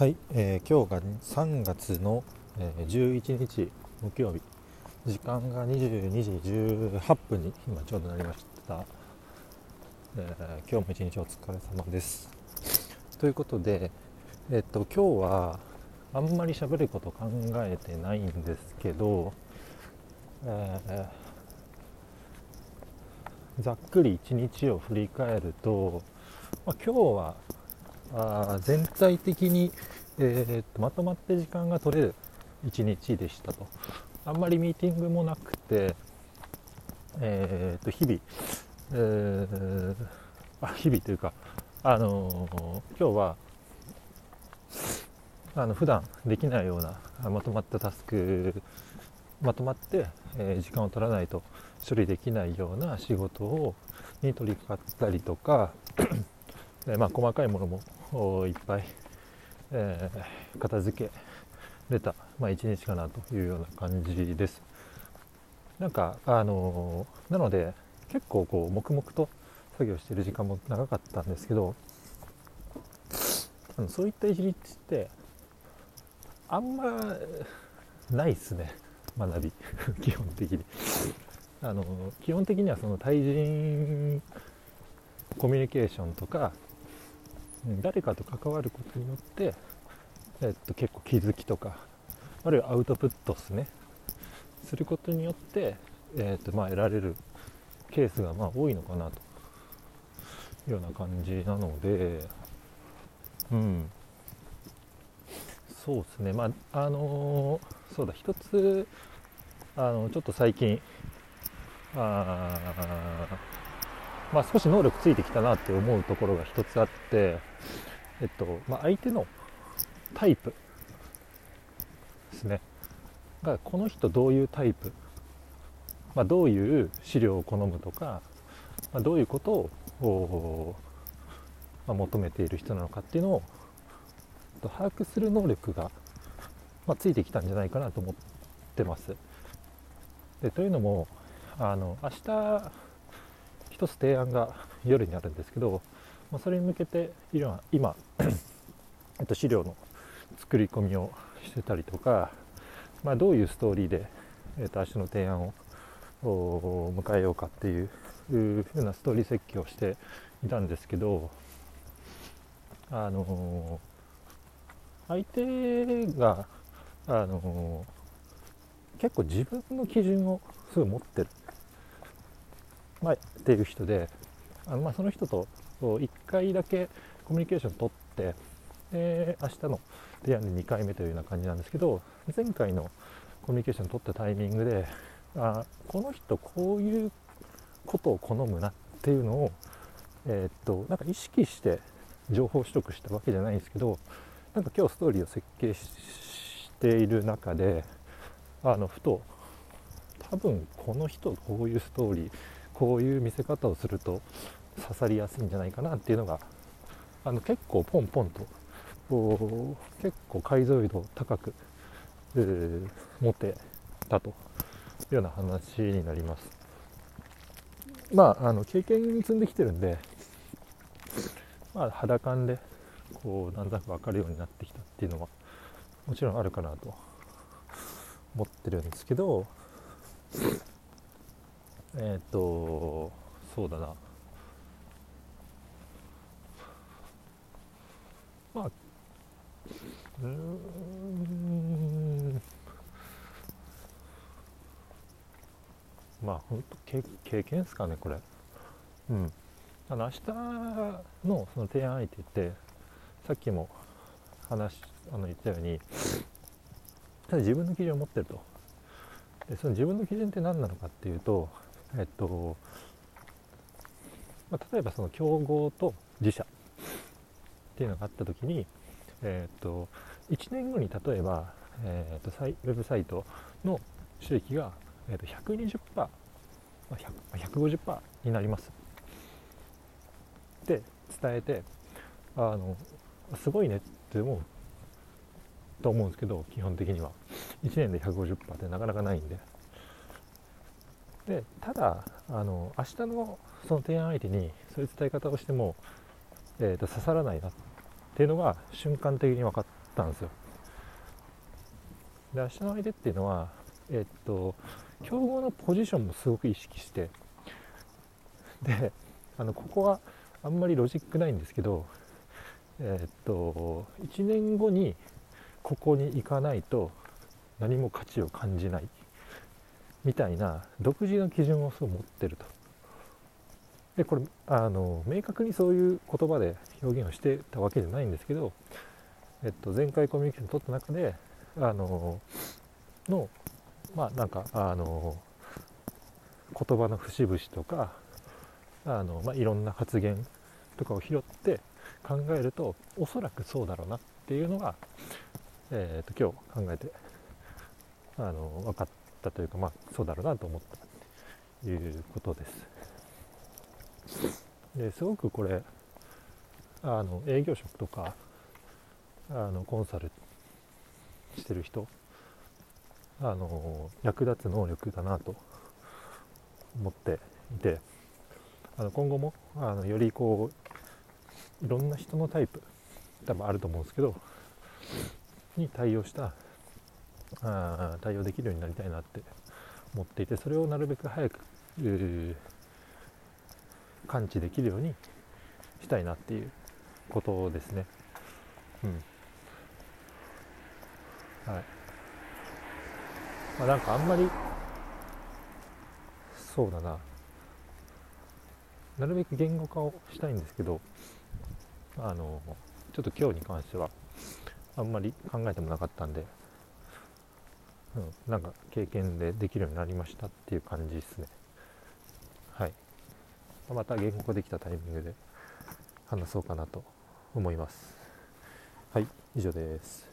はい、えー、今日が3月の、えー、11日木曜日。時間が22時18分に今ちょうどなりました、えー、今日も一日お疲れ様です。ということで、えっと今日はあんまり喋ること考えてないんですけど、えー、ざっくり一日を振り返ると、まあ、今日はあ全体的に、えー、とまとまって時間が取れる一日でしたと。あんまりミーティングもなくて、えー、と日々、えー、あ日々というか、あのー、今日はあの普段できないようなまとまったタスクまとまって、えー、時間を取らないと処理できないような仕事をに取り掛かったりとかえまあ、細かいものもいっぱい、えー、片付けれた、まあ、一日かなというような感じです。なんか、あのー、なので結構こう黙々と作業してる時間も長かったんですけどあのそういった一日ってあんまないっすね。学び。基本的に。あの基本的にはその対人コミュニケーションとか誰かと関わることによって、えっと、結構気づきとかあるいはアウトプットですね。することによって、えっとまあ、得られるケースがまあ多いのかなと。いうような感じなのでうん。そうですね。まああのー、そうだ。一つあのちょっと最近あまあ、少し能力ついてきたなって思うところが一つあって、えっとまあ、相手のタイプですね。がこの人どういうタイプ、まあ、どういう資料を好むとか、まあ、どういうことを、まあ、求めている人なのかっていうのを把握する能力が、まあ、ついてきたんじゃないかなと思ってます。でというのもあの明日一つ提案が夜にあるんですけど、まあ、それに向けて今今 えっと、資料の作り込みをしてたりとか、まあ、どういうストーリーで、えっと、明日の提案を迎えようかっていうふうなストーリー設計をしていたんですけどあの相手があの結構自分の基準をすごい持ってる。まあ、っていう人であの、まあ、その人と1回だけコミュニケーション取ってで明日の提案で2回目というような感じなんですけど前回のコミュニケーション取ったタイミングであこの人こういうことを好むなっていうのを、えー、っとなんか意識して情報取得したわけじゃないんですけどなんか今日ストーリーを設計している中であのふと多分この人こういうストーリーこういう見せ方をすると刺さりやすいんじゃないかなっていうのがあの結構ポンポンと結構解像度高く、えー、持てたというような話になります。まあ、あの経験積んできてるんで、まあ、肌感でこうなんとなく分かるようになってきたっていうのはもちろんあるかなと思ってるんですけどえっ、ー、とそうだな。まあうん。まあ本当経経験ですかねこれ。うん。あの明日のその提案相手ってさっきも話あの言ったようにただ自分の基準を持ってると。でその自分の基準って何なのかっていうとえっと、まあ、例えばその競合と自社っていうのがあった時に、えっと、1年後に例えば、えっと、ウェブサイトの収益が、えっと、120%、まあ、150%になります。って伝えてあのすごいねって思うと思うんですけど基本的には。1年で150%ってなかなかないんで。でただあの明日のその提案相手にそういう伝え方をしても、えーと、刺さらないなっていうのが瞬間的に分かったんですよ。で足の相手っていうのはえっと競合のポジションもすごく意識してであのここはあんまりロジックないんですけどえっと1年後にここに行かないと何も価値を感じない。みたいな独自の基準をそう持ってると。でこれあの明確にそういう言葉で表現をしてたわけじゃないんですけど、えっと、前回コミュニケーション取った中であののまあなんかあの言葉の節々とかあの、まあ、いろんな発言とかを拾って考えるとおそらくそうだろうなっていうのが、えー、と今日考えてあの分かったというか、まあ、そうだろうなと思ったということです。ですごくこれあの営業職とかあのコンサルしてる人あの役立つ能力だなと思っていてあの今後もあのよりこういろんな人のタイプ多分あると思うんですけどに対応したあ対応できるようになりたいなって思っていてそれをなるべく早く感知できるようにしたいなっていうことですね。うん。はい。まあ、なんかあんまり、そうだな。なるべく言語化をしたいんですけど、あの、ちょっと今日に関しては、あんまり考えてもなかったんで、うん、なんか経験でできるようになりましたっていう感じですね。はい。また言語できたタイミングで話そうかなと思います。はい、以上です。